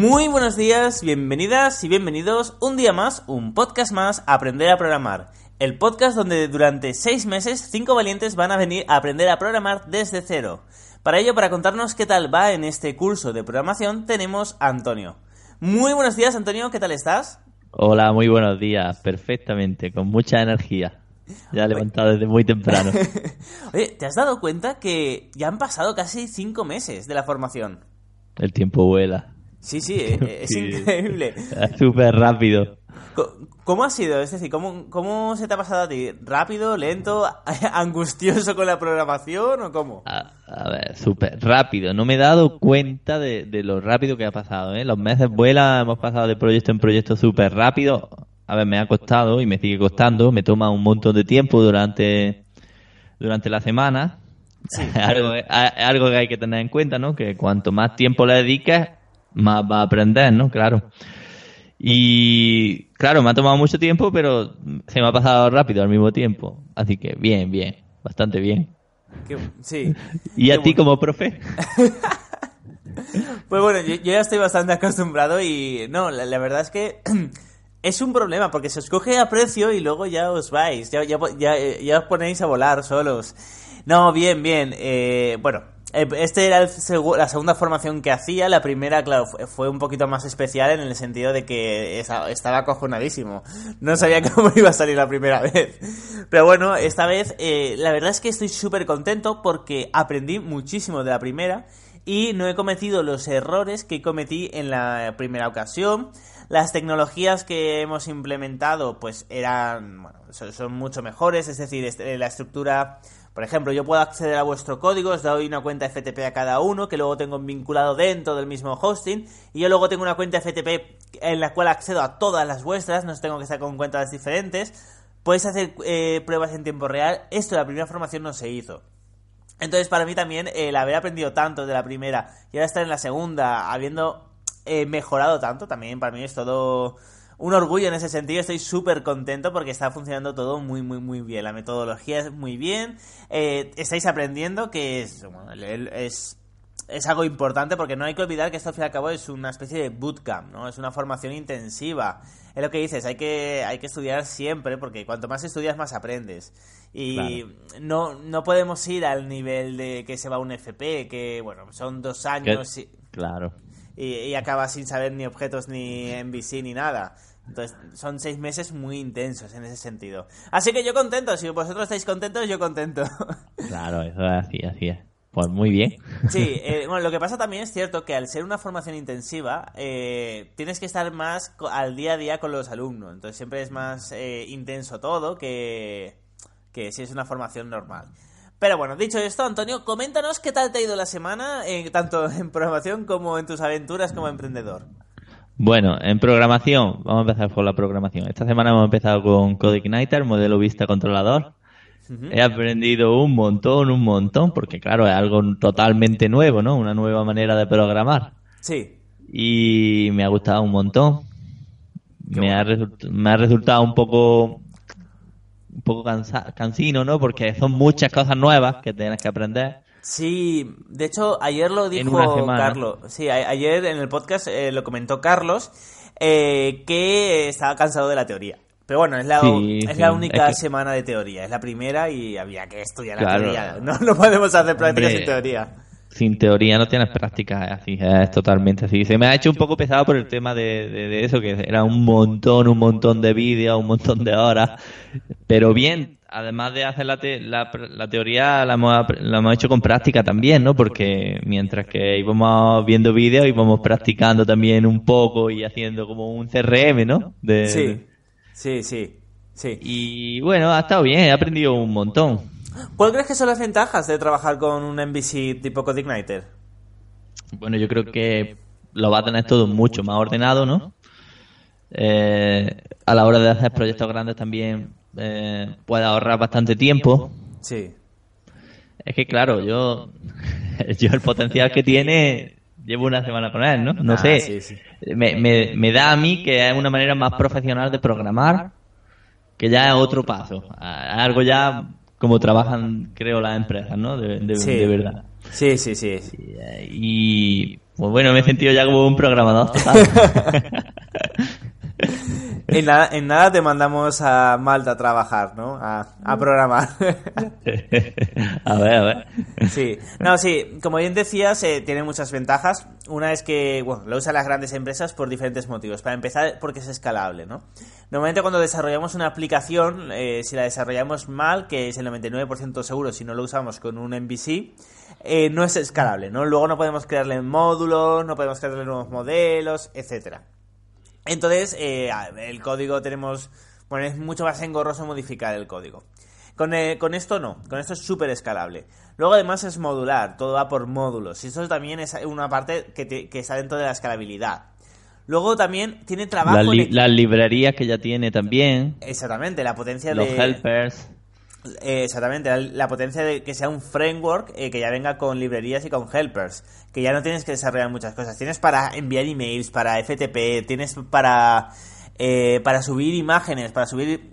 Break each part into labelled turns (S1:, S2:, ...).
S1: Muy buenos días, bienvenidas y bienvenidos un día más, un podcast más, Aprender a Programar. El podcast donde durante seis meses cinco valientes van a venir a aprender a programar desde cero. Para ello, para contarnos qué tal va en este curso de programación, tenemos a Antonio. Muy buenos días, Antonio, ¿qué tal estás?
S2: Hola, muy buenos días, perfectamente, con mucha energía. Ya he levantado desde muy temprano.
S1: Oye, ¿te has dado cuenta que ya han pasado casi cinco meses de la formación?
S2: El tiempo vuela.
S1: Sí, sí, e- es increíble.
S2: Súper rápido.
S1: ¿Cómo ha sido? Es decir, ¿cómo, ¿cómo se te ha pasado a ti? ¿Rápido, lento, angustioso con la programación o cómo?
S2: A, a ver, súper rápido. No me he dado cuenta de, de lo rápido que ha pasado. ¿eh? Los meses vuelan, hemos pasado de proyecto en proyecto súper rápido. A ver, me ha costado y me sigue costando. Me toma un montón de tiempo durante, durante la semana. algo, a- algo que hay que tener en cuenta, ¿no? Que cuanto más tiempo le dediques, más va a aprender, ¿no? Claro. Y claro, me ha tomado mucho tiempo, pero se me ha pasado rápido al mismo tiempo. Así que bien, bien, bastante bien.
S1: Sí.
S2: ¿Y
S1: Qué
S2: a ti
S1: bueno.
S2: como profe?
S1: Pues bueno, yo, yo ya estoy bastante acostumbrado y no, la, la verdad es que es un problema porque se os coge a precio y luego ya os vais, ya, ya, ya, ya os ponéis a volar solos. No, bien, bien. eh, bueno, eh, este era el la segunda formación que hacía. La primera, claro, fue, un poquito más especial en el sentido de que estaba acojonadísimo. No sabía cómo iba a salir la primera vez. Pero bueno, esta vez eh, la verdad es que estoy súper contento porque aprendí muchísimo de la primera y no he cometido los errores que cometí en la primera ocasión. Las tecnologías que hemos implementado pues eran, bueno, son, son mucho mejores, es decir, este- la estructura, por ejemplo, yo puedo acceder a vuestro código, os doy una cuenta FTP a cada uno, que luego tengo vinculado dentro del mismo hosting, y yo luego tengo una cuenta FTP en la cual accedo a todas las vuestras, no tengo que estar con cuentas diferentes. Podéis hacer eh, pruebas en tiempo real. Esto la primera formación no se hizo. Entonces, para mí también, el haber aprendido tanto de la primera y ahora estar en la segunda, habiendo eh, mejorado tanto, también para mí es todo un orgullo en ese sentido. Estoy súper contento porque está funcionando todo muy, muy, muy bien. La metodología es muy bien. Eh, estáis aprendiendo que es, bueno, es, es algo importante porque no hay que olvidar que esto al fin y al cabo es una especie de bootcamp, ¿no? Es una formación intensiva. Es lo que dices, hay que, hay que estudiar siempre porque cuanto más estudias más aprendes. Y no, no podemos ir al nivel de que se va un FP, que bueno, son dos años y,
S2: Claro.
S1: y, y acabas sin saber ni objetos ni MVC ni nada. Entonces, son seis meses muy intensos en ese sentido. Así que yo contento, si vosotros estáis contentos, yo contento.
S2: Claro, eso es así, así es. Pues muy bien.
S1: Sí, eh, bueno, lo que pasa también es cierto que al ser una formación intensiva, eh, tienes que estar más al día a día con los alumnos. Entonces siempre es más eh, intenso todo que, que si es una formación normal. Pero bueno, dicho esto, Antonio, coméntanos qué tal te ha ido la semana, eh, tanto en programación como en tus aventuras como emprendedor.
S2: Bueno, en programación, vamos a empezar por la programación. Esta semana hemos empezado con CodeIgniter, modelo vista controlador. He aprendido un montón, un montón, porque claro, es algo totalmente nuevo, ¿no? Una nueva manera de programar.
S1: Sí,
S2: Y me ha gustado un montón. Me ha, me ha resultado un poco un poco cansa- cansino, ¿no? Porque son muchas cosas nuevas que tienes que aprender.
S1: Sí, de hecho, ayer lo dijo. Carlos. Sí, ayer en el podcast eh, lo comentó Carlos eh, que estaba cansado de la teoría. Pero bueno, es la,
S2: Sí,
S1: es
S2: sí,
S1: la única
S2: es que-
S1: semana de teoría. Es la primera y había que estudiar la teoría. No, no podemos hacer prácticas
S2: Hombre.
S1: sin teoría.
S2: Sin teoría no tienes práctica, es así, es totalmente así. Se me ha hecho un poco pesado por el tema de, de eso, que era un montón, un montón de vídeos, un montón de horas, pero bien, además de hacer la, la, teoría, la hemos, la hemos, hecho con práctica también, ¿no? Porque mientras que íbamos viendo vídeos, íbamos practicando también un poco y haciendo como un CRM, ¿no?
S1: De, sí, sí, sí, sí.
S2: Y bueno, ha estado bien, he aprendido un montón.
S1: ¿Cuál crees que son las ventajas de trabajar con un MVC tipo CodeIgniter?
S2: Bueno, yo creo que lo va a tener todo mucho más ordenado, ¿no? Eh, a la hora de hacer proyectos grandes también eh, puede ahorrar bastante tiempo.
S1: Sí.
S2: Es que claro, yo, yo el potencial que tiene llevo una semana con él, ¿no? No ah, sé. Me, me, me, da a mí que es una manera más profesional de programar, que ya es otro paso. Algo ya como trabajan, creo, las empresas, ¿no? De, de, verdad.
S1: Sí, sí, sí.
S2: Y, pues bueno, me he sentido ya como un programador.
S1: en, nada, en nada te mandamos a Malta a trabajar, ¿no? A, a programar.
S2: a ver, a ver.
S1: Sí, no, sí, como bien decías, eh, tiene muchas ventajas. Una es que, bueno, lo usan las grandes empresas por diferentes motivos. Para empezar, porque es escalable, ¿no? Normalmente cuando desarrollamos una aplicación, eh, si la desarrollamos mal, que es el 99% seguro si no lo usamos con un MVC, eh, no es escalable, ¿no? Luego no podemos crearle módulos, no podemos crearle nuevos modelos, etcétera. Entonces, eh, el código tenemos... Bueno, es mucho más engorroso modificar el código. Con, esto no, con esto es súper escalable. Luego además es modular, todo va por módulos. Y eso también es una parte que está dentro de la escalabilidad. Luego también tiene trabajo...
S2: las librerías que ya tiene también.
S1: Exactamente, la potencia
S2: de...
S1: Los
S2: helpers.
S1: Eh, exactamente, la, potencia de que sea un framework eh, que ya venga con librerías y con helpers, que ya no tienes que desarrollar muchas cosas. Tienes para enviar emails, para FTP, tienes para eh, para subir imágenes, para subir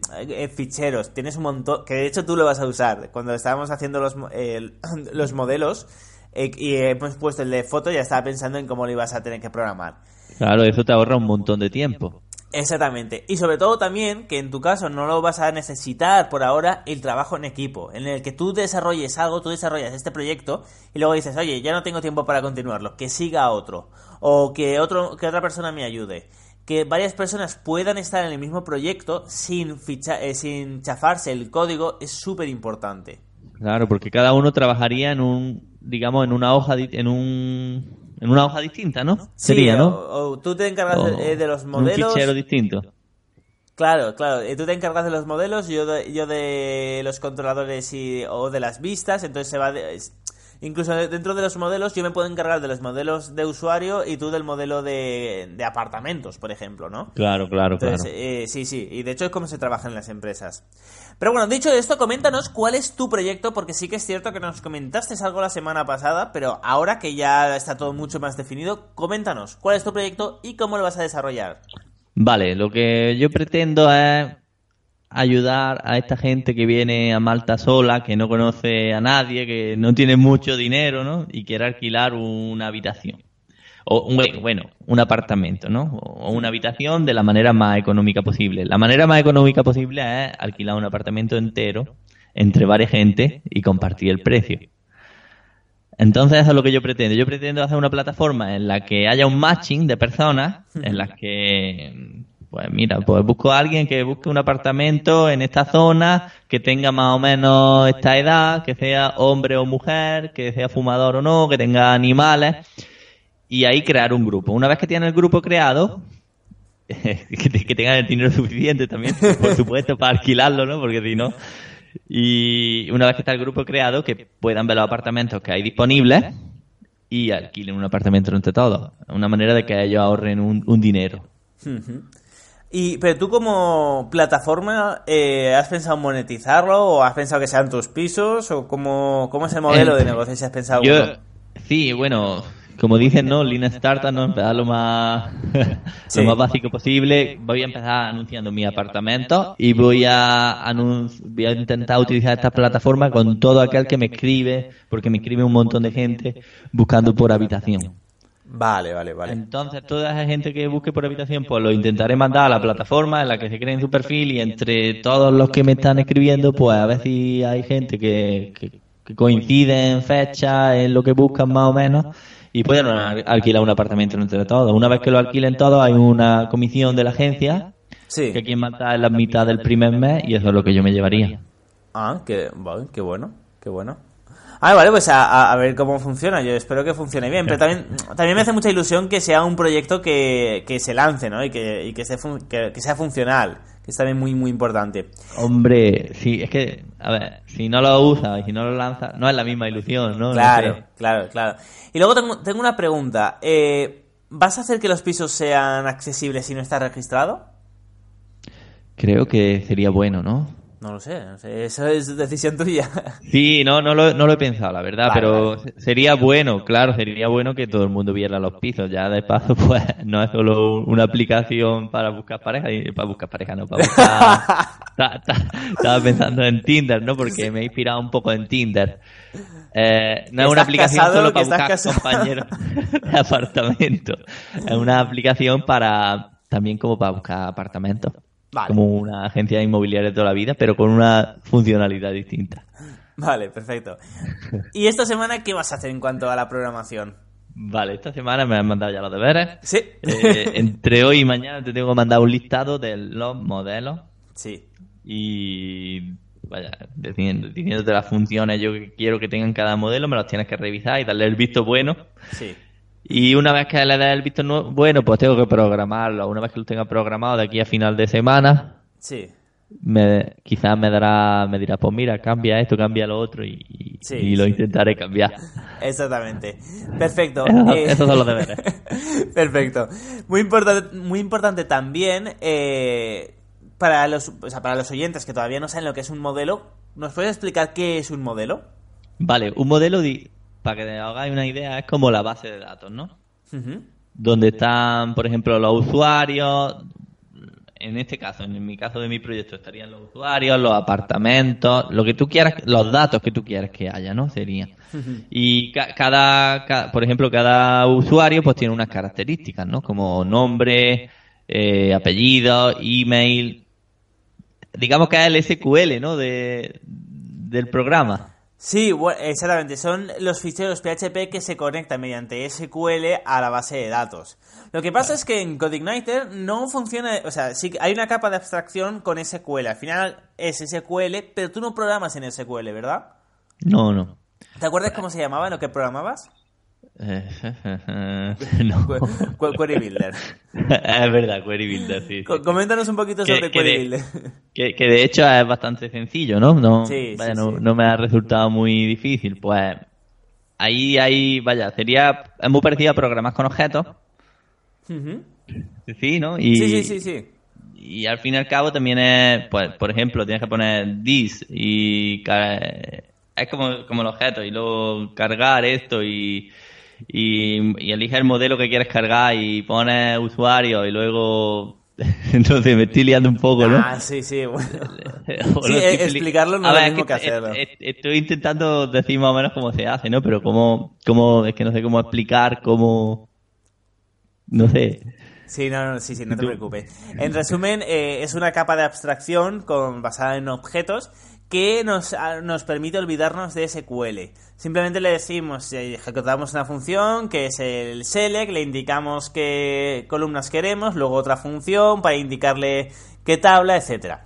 S1: ficheros, tienes un montón, que de hecho tú lo vas a usar. Cuando estábamos haciendo los, los modelos y hemos puesto el de foto, ya estaba pensando en cómo lo ibas a tener que programar.
S2: Claro, eso te ahorra un montón de tiempo.
S1: Exactamente. Y sobre todo también que en tu caso no lo vas a necesitar por ahora el trabajo en equipo, en el que tú desarrolles algo, tú desarrollas este proyecto y luego dices, oye, ya no tengo tiempo para continuarlo, que siga otro, o que, otro, que otra persona me ayude. Que varias personas puedan estar en el mismo proyecto sin, ficha, eh, sin chafarse el código es súper importante.
S2: Claro, porque cada uno trabajaría en un, digamos, en una hoja, en un en una hoja distinta, ¿no? Sería, ¿no?
S1: O, tú te encargas de, eh, los modelos.
S2: Un fichero distinto.
S1: Claro, claro. Eh, tú te encargas de los modelos, yo de, yo de los controladores y, o de las vistas, entonces se va... De, incluso dentro de los modelos yo me puedo encargar de los modelos de usuario y tú del modelo de, de apartamentos, por ejemplo, ¿no?
S2: Claro, claro, claro.
S1: Eh, sí, sí. Y de hecho es como se trabaja en las empresas. Pero bueno, dicho esto, coméntanos cuál es tu proyecto, porque sí que es cierto que nos comentaste algo la semana pasada, pero ahora que ya está todo mucho más definido, coméntanos cuál es tu proyecto y cómo lo vas a desarrollar.
S2: Vale, lo que yo pretendo es ayudar a esta gente que viene a Malta sola, que no conoce a nadie, que no tiene mucho dinero, ¿no? Y quiere alquilar una habitación o un, bueno, un apartamento, ¿no? O una habitación de la manera más económica posible. La manera más económica posible es alquilar un apartamento entero entre varias gente y compartir el precio. Entonces eso es lo que yo pretendo. Yo pretendo hacer una plataforma en la que haya un matching de personas, en las que, pues mira, pues busco a alguien que busque un apartamento en esta zona, que tenga más o menos esta edad, que sea hombre o mujer, que sea fumador o no, que tenga animales y ahí crear un grupo. Una vez que tienen el grupo creado, que, tengan el dinero suficiente también, por supuesto, para alquilarlo, ¿no? Porque si no. Y una vez que está el grupo creado, que puedan ver los apartamentos que hay disponibles y alquilen un apartamento entre todos. Una manera de que ellos ahorren un, dinero.
S1: Y, pero tú como plataforma, eh, ¿has pensado monetizarlo o has pensado que sean tus pisos o cómo, cómo es el modelo de negocio si has pensado?
S2: Yo, sí, bueno, como dicen, ¿no? Lean Startup, ¿no? Empezar lo más, lo más básico posible. Voy a empezar anunciando mi apartamento y voy a, voy a intentar utilizar esta plataforma con todo aquel que me escribe, porque me escribe un montón de gente buscando por habitación.
S1: Vale, vale, vale.
S2: Entonces, toda esa gente que busque por habitación, pues lo intentaré mandar a la plataforma en la que se creen su perfil y entre todos los que me están escribiendo, pues a ver si hay gente que, que coinciden fechas, en lo que buscan más o menos, y pueden alquilar un apartamento entre todos. Una vez que lo alquilen todos, hay una comisión de la agencia
S1: Sí.
S2: que mata en la mitad del primer mes y eso es lo que yo me llevaría.
S1: Ah, qué, vale, qué bueno, qué bueno. Ah, vale, pues a, a- ver cómo funciona. Yo espero que funcione bien. Pero también, también me hace mucha ilusión que sea un proyecto que, que se lance, ¿no? Y que, y que, sea funcional. Que es también muy, muy importante.
S2: Hombre, sí, es que, a ver, si no lo usas y si no lo lanzas, no es la misma ilusión, ¿no?
S1: Claro, claro, claro. Y luego tengo, tengo una pregunta. Eh, ¿Vas a hacer que los pisos sean accesibles si no está registrado?
S2: Creo que sería bueno, ¿no?
S1: No lo sé, no sé, eso es decisión tuya.
S2: Sí, no, no lo, no lo he pensado, la verdad,
S1: Vale,
S2: pero
S1: vale.
S2: sería bueno, claro, sería bueno que todo el mundo viera los pisos. Ya de paso, pues no es solo una aplicación para buscar pareja, y- para buscar pareja, no, para buscar... Ta- ta- Estaba pensando en Tinder, ¿no? Porque me he inspirado un poco en Tinder. Eh, no es una
S1: ¿Estás
S2: aplicación
S1: casado?
S2: solo
S1: ¿Que
S2: para buscar
S1: casado?
S2: compañeros de apartamento. Es una aplicación para también como para buscar apartamentos.
S1: Vale.
S2: Como una agencia inmobiliaria de toda la vida, pero con una funcionalidad distinta.
S1: Vale, perfecto. ¿Y esta semana qué vas a hacer en cuanto a la programación?
S2: Vale, esta semana me han mandado ya los deberes.
S1: Sí.
S2: Eh, entre hoy y mañana te tengo que mandar un listado de los modelos
S1: Sí.
S2: y vaya, diciendo, diciéndote las funciones yo que quiero que tengan cada modelo, me los tienes que revisar y darle el visto bueno.
S1: Sí.
S2: Y una vez que le des el visto nu- bueno, pues tengo que programarlo. Una vez que lo tenga programado de aquí a final de semana,
S1: Sí.
S2: me, quizás me dará, me dirá, pues mira, cambia esto, cambia lo otro y, y-
S1: Sí,
S2: y lo
S1: sí.
S2: intentaré cambiar.
S1: Exactamente. Perfecto.
S2: Eso-
S1: Eh,
S2: esos son los deberes.
S1: Perfecto. Muy importante, muy importante también eh, para los, o sea, para los oyentes que todavía no saben lo que es un modelo. ¿Nos puedes explicar qué es un modelo?
S2: Vale, un modelo, para que te hagáis una idea, es como la base de datos, ¿no?
S1: Ujú.
S2: Donde están, por ejemplo, los usuarios. En este caso, en mi caso de mi proyecto, estarían los usuarios, los apartamentos, lo que tú quieras, los datos que tú quieras que haya, ¿no? Sería. Y ca- cada, ca- por ejemplo, cada usuario pues tiene unas características, ¿no? Como nombre, eh, apellido, email. Digamos que es el SQL, ¿no? De, del programa.
S1: Sí, exactamente. Son los ficheros PHP que se conectan mediante SQL a la base de datos. Lo que pasa es que en CodeIgniter no funciona, o sea, sí hay una capa de abstracción con SQL. Al final es SQL, pero tú no programas en SQL, ¿verdad?
S2: No, no.
S1: ¿Te acuerdas cómo se llamaba en lo que programabas?
S2: Eh, no.
S1: Qu- Qu- Query Builder.
S2: es verdad, Query Builder, sí. sí.
S1: Co- Coméntanos un poquito
S2: Que-
S1: sobre
S2: que
S1: Query
S2: de-
S1: Builder.
S2: Que, que de hecho es bastante sencillo, ¿no? No,
S1: Sí,
S2: vaya,
S1: sí,
S2: no, me ha resultado muy difícil. Pues ahí, ahí, vaya, sería, es muy parecido a programar con objetos.
S1: Ujú.
S2: Sí, ¿no? Y,
S1: Sí, sí, sí, sí.
S2: Y al fin y al cabo también es, pues, por ejemplo, tienes que poner this y es como, como el objeto y luego cargar esto y, y, y elige el modelo que quieres cargar y pones usuario y luego entonces me estoy liando un poco, ¿no?
S1: Ah, sí, sí, bueno. Sí,
S2: expli-
S1: explicarlo no es lo mismo que hacerlo.
S2: est- est- Estoy intentando decir más o menos cómo se hace, ¿no? Pero cómo, cómo, es que no sé cómo explicar, cómo, no sé.
S1: Sí, no, no, sí, sí, no te preocupes. En resumen, eh, es una capa de abstracción con, basada en objetos que nos, nos permite olvidarnos de SQL. Simplemente le decimos, eh, ejecutamos una función que es el select, le indicamos qué columnas queremos, luego otra función para indicarle qué tabla, etcétera.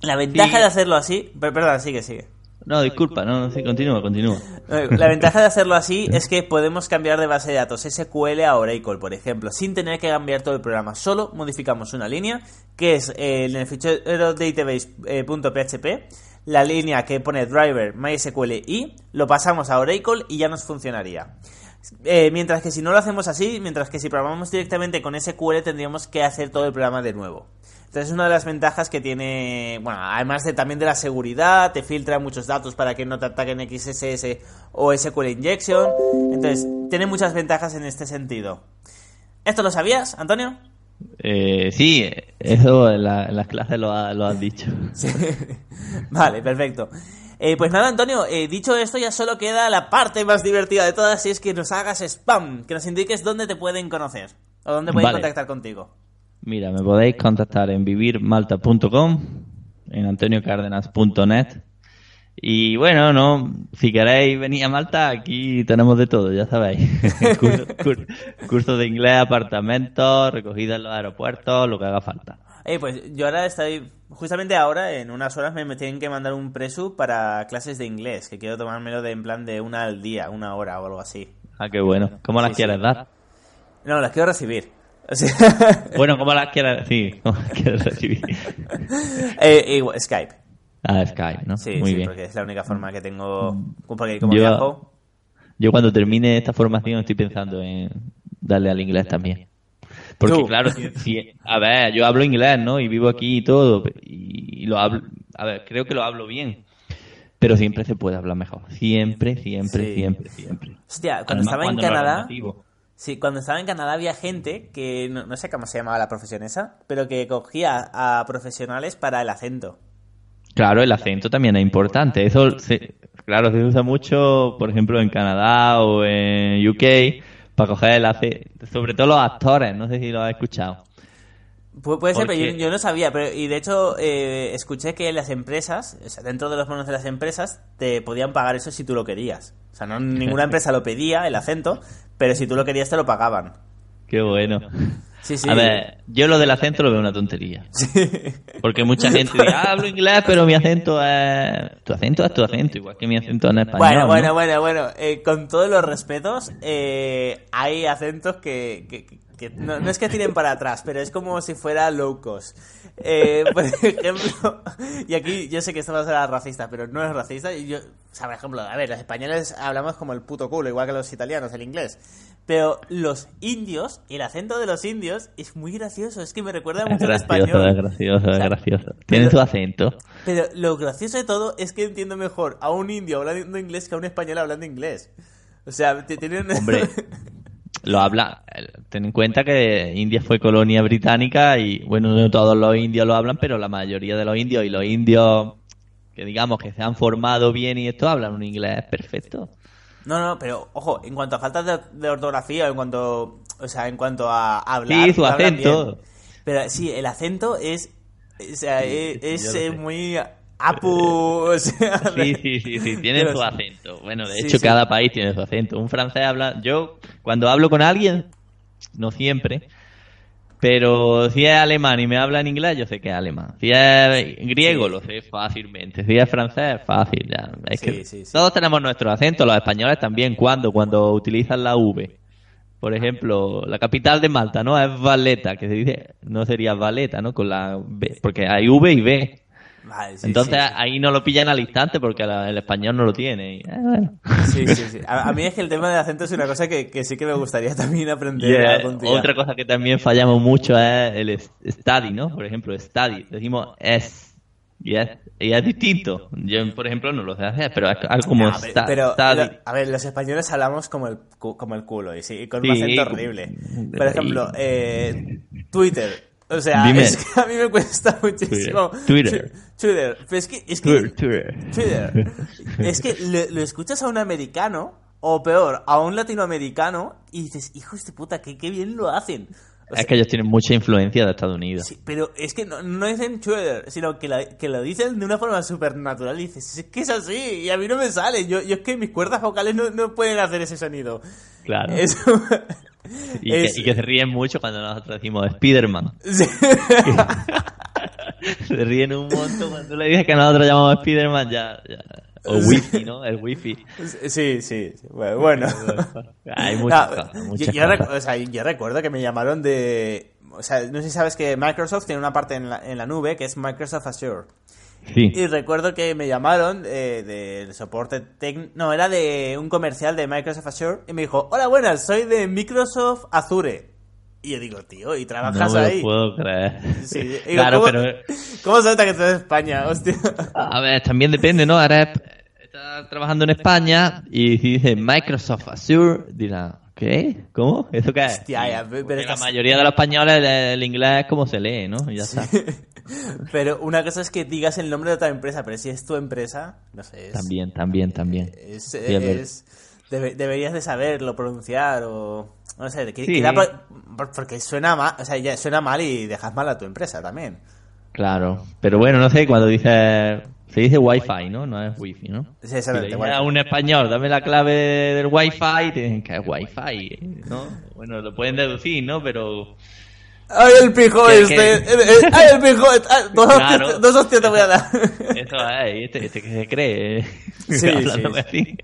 S1: La ventaja
S2: Sí.
S1: de hacerlo así, per- perdón, sigue, sigue.
S2: No, disculpa, no, no sé, continúa, continúa.
S1: Eh, La ventaja de hacerlo así es que podemos cambiar de base de datos SQL a Oracle, por ejemplo, sin tener que cambiar todo el programa. Solo modificamos una línea, que es eh, en el fichero database.php, la línea que pone driver MySQL y lo pasamos a Oracle y ya nos funcionaría. Eh, mientras que si no lo hacemos así, mientras que si programamos directamente con SQL tendríamos que hacer todo el programa de nuevo. Entonces es una de las ventajas que tiene, bueno, además de también de la seguridad, te filtra muchos datos para que no te ataquen XSS o SQL Injection. Entonces, tiene muchas ventajas en este sentido. ¿Esto lo sabías, Antonio?
S2: Eh, sí, eso en, la- en las clases lo, ha- lo has dicho.
S1: Sí. vale, perfecto. Eh, pues nada, Antonio, eh, dicho esto, ya solo queda la parte más divertida de todas, y es que nos hagas spam, que nos indiques dónde te pueden conocer o dónde pueden
S2: Vale.
S1: contactar contigo.
S2: Mira, me podéis contactar en vivirmalta.com, en antoniocárdenas.net Y bueno, no, si queréis venir a Malta, aquí tenemos de todo, ya sabéis. cursos cur- cursos de inglés, apartamentos, recogida en los aeropuertos, lo que haga falta.
S1: Eh, pues yo ahora estoy, justamente ahora, en unas horas me, tienen que mandar un presu para clases de inglés, que quiero tomármelo de en plan de una al día, una hora o algo así.
S2: Ah, qué bueno. ¿Cómo las
S1: Sí,
S2: quieres
S1: sí.
S2: dar?
S1: No, las quiero recibir. O sea,
S2: Bueno, ¿cómo las quieres, sí, cómo las quieres recibir?
S1: eh, Skype.
S2: Ah, Skype, ¿no?
S1: Sí,
S2: Muy
S1: sí,
S2: bien.
S1: porque es la única forma que tengo, porque como
S2: Yo-
S1: viajo...
S2: Yo cuando termine esta formación estoy pensando en darle al inglés también. Porque
S1: Tú.
S2: claro, si, si- a ver, yo hablo inglés, ¿no? Y vivo aquí y todo, y, y lo hablo, a ver, creo que lo hablo bien. Pero siempre se puede hablar mejor. Siempre, siempre,
S1: Sí.
S2: siempre, siempre.
S1: Hostia, cuando
S2: Además,
S1: estaba en
S2: cuando
S1: Canadá... Sí, cuando estaba en Canadá había gente que, no, no sé cómo se llamaba la profesión esa, pero que cogía a profesionales para el acento.
S2: Claro, el acento también es importante. Eso, se- claro, se usa mucho, por ejemplo, en Canadá o en UK, para coger el acento. Sobre todo los actores, no sé si lo has escuchado.
S1: Pu- puede ser, pero yo no sabía. Pero, y de hecho, eh, escuché que las empresas, o sea, dentro de los bonos de las empresas, te podían pagar eso si tú lo querías. O sea, no ninguna empresa lo pedía, el acento, pero si tú lo querías te lo pagaban.
S2: Qué bueno.
S1: Sí, sí.
S2: A ver, yo lo del acento lo veo una tontería. Porque mucha gente dice, ah, hablo inglés, pero mi acento es... Tu acento es tu acento, igual que mi acento en español.
S1: Bueno,
S2: ¿no?
S1: bueno, bueno, bueno. eh, con todos los respetos, eh, hay acentos que, que- que no, no es que tiren para atrás, pero es como si fuera low cost. Eh, por ejemplo, y aquí yo sé que esto va a ser racista, pero no es racista. Y yo, o sea, por ejemplo, a ver, los españoles hablamos como el puto culo, igual que los italianos, el inglés. Pero los indios, el acento de los indios es muy gracioso, es que me recuerda mucho al español.
S2: es gracioso,
S1: O
S2: es
S1: sea,
S2: gracioso. Tiene
S1: pero-
S2: su acento.
S1: Pero lo gracioso de todo es que entiendo mejor a un indio hablando inglés que a un español hablando inglés. O sea, tienen...
S2: Hombre, lo habla. Ten en cuenta que India fue colonia británica y, bueno, no todos los indios lo hablan, pero la mayoría de los indios y los indios que digamos que se han formado bien y esto hablan un inglés perfecto.
S1: No, no, pero ojo, en cuanto a falta de, de ortografía, en cuanto, o sea, en cuanto a hablar,
S2: Sí, su acento.
S1: bien. Pero sí, el acento es, o sea, es, es,
S2: lo
S1: eh, muy apu, o sea,
S2: Sí, sí, sí, sí, tienen
S1: Pero
S2: su acento. Bueno, de
S1: Sí,
S2: hecho,
S1: sí.
S2: cada país tiene su acento. Un francés habla. Yo, cuando hablo con alguien, no siempre, pero si es alemán y me habla en inglés, yo sé que es alemán. Si es griego, lo sé fácilmente. Si es francés, fácil. ya. Es que todos tenemos nuestro acento, los españoles también. Cuando, cuando utilizan la V. Por ejemplo, la capital de Malta, ¿no? Es Valeta, que se dice, no sería Valeta, ¿no? Con la B, porque hay V y B.
S1: Vale, sí,
S2: Entonces
S1: sí, sí.
S2: ahí no lo pillan al instante porque la- el español no lo tiene. y, eh, bueno.
S1: Sí, sí, sí. A, a mí es que el tema del acento es una cosa que, que sí que me gustaría también aprender
S2: Y,
S1: algún día.
S2: otra cosa que también fallamos mucho es el study, ¿no? Por ejemplo, study. Decimos es. Y es, y es distinto. Yo, por ejemplo, no lo sé hacer, pero es algo como sta-
S1: pero, lo- a ver, los españoles hablamos como el, como el culo, y sí, y con un
S2: Sí,
S1: acento horrible. Por ejemplo, eh, Twitter. O sea,
S2: Dime.
S1: es que a mí me cuesta muchísimo.
S2: Twitter.
S1: Twitter. Pero es que, es que
S2: Twitter, Twitter.
S1: Twitter. Es que lo, lo escuchas a un americano, o peor, a un latinoamericano, y dices, hijos de puta, que qué bien lo hacen. O
S2: Es que ellos tienen mucha influencia de Estados Unidos.
S1: sí, pero es que no, no dicen Twitter, sino que, la- que lo dicen de una forma súper natural. Y dices, es que es así, y a mí no me sale. Yo, yo es que mis cuerdas vocales no, no pueden hacer ese sonido.
S2: Claro.
S1: Eso.
S2: Y,
S1: es-
S2: que, y que se ríen mucho cuando nosotros decimos Spiderman.
S1: Sí.
S2: se ríen un montón cuando le dices que nosotros llamamos Spiderman ya, ya. O Wi-Fi, ¿no? El Wi-Fi.
S1: Sí, sí, sí. Bueno. bueno.
S2: Hay muchas
S1: No,
S2: cosas,
S1: yo,
S2: muchas
S1: yo
S2: cosas.
S1: recu- o sea, yo recuerdo que me llamaron de... O sea, no sé si sabes que Microsoft tiene una parte en la, en la nube que es Microsoft Azure.
S2: Sí.
S1: Y recuerdo que me llamaron eh, del soporte técnico... No, era de un comercial de Microsoft Azure y me dijo, hola, buenas, soy de Microsoft Azure. Y yo digo, tío, ¿y
S2: No
S1: trabajas ahí?
S2: puedo creer.
S1: Sí, digo,
S2: claro,
S1: ¿cómo,
S2: pero
S1: ¿Cómo se nota que estás en España? Hostia.
S2: a ver, también depende, ¿no? Ahora es- está trabajando en España y si dice Microsoft Azure, dirá, ¿qué? ¿Cómo? ¿Eso qué es?
S1: Hostia, ya, pero
S2: porque
S1: estás-
S2: la mayoría de los españoles el, inglés es como se lee, ¿no? Y ya está.
S1: Pero una cosa es que digas el nombre de otra empresa, pero si es tu empresa, no sé, es...
S2: También, también, también.
S1: Es,
S2: Sí, es verdad.
S1: es- debe- deberías de saberlo pronunciar o no sé, que-
S2: Sí.
S1: quizá por- por- porque suena mal, o sea, ya suena mal y dejas mal a tu empresa también.
S2: Claro. Pero bueno, no sé, cuando dices Se dice Wi-Fi, ¿no? No es Wi-Fi, ¿no?
S1: Sí, exactamente.
S2: Si a un español, dame la clave del Wi-Fi, te dicen que es Wi-Fi, ¿no? Bueno, lo pueden deducir, ¿no? Pero
S1: ¡Ay, el pijo
S2: ¿Qué-
S1: este! ¡Ay, el pijo! este! Ah, Dos,
S2: Claro.
S1: hostias, dos hostias te voy a dar.
S2: Esto es, este, este que se cree.
S1: Sí, sí.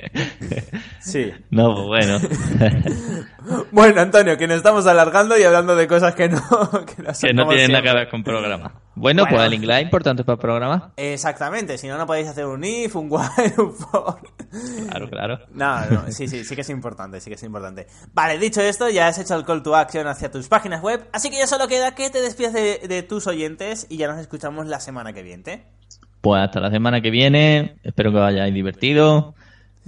S1: Sí.
S2: No, pues bueno.
S1: Bueno, Antonio, que nos estamos alargando y hablando de cosas que no... Que
S2: que no tienen nada que ver con programa. Bueno,
S1: Bueno.
S2: pues el inglés es importante para programas.
S1: Exactamente, si no, no podéis hacer un if, un while, un for...
S2: Claro, claro.
S1: No, no, sí, sí, sí que es importante, sí que es importante. Vale, dicho esto, ya has hecho el call to action hacia tus páginas web, así que ya solo queda que te despidas de, de tus oyentes y ya nos escuchamos la semana que viene.
S2: Pues hasta la semana que viene. Espero que os hayáis divertido.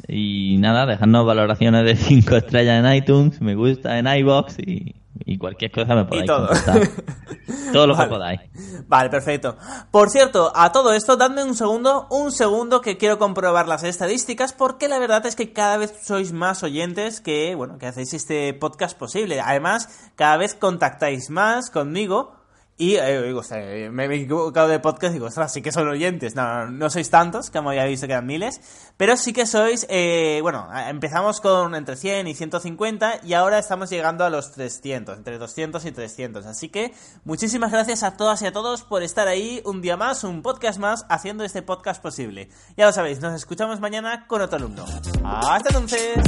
S2: Y nada, dejadnos valoraciones de 5 estrellas en iTunes, me gusta en iBox y, y cualquier cosa me podáis
S1: todo.
S2: contactar. Todo lo
S1: Vale.
S2: que podáis.
S1: Vale, perfecto. Por cierto, a todo esto, dadme un segundo, un segundo que quiero comprobar las estadísticas, porque la verdad es que cada vez sois más oyentes que, bueno, que hacéis este podcast posible. Además, cada vez contactáis más conmigo. Y, eh, digo, eh, me, he equivocado de podcast, digo, ostras, sí que son oyentes. No, no, no sois tantos, como ya he visto que eran miles. Pero sí que sois, eh, bueno, empezamos con entre 100 y 150 y ahora estamos llegando a los 300, entre 200 y 300. Así que muchísimas gracias a todas y a todos por estar ahí un día más, un podcast más, haciendo este podcast posible. Ya lo sabéis, nos escuchamos mañana con otro alumno. Hasta entonces.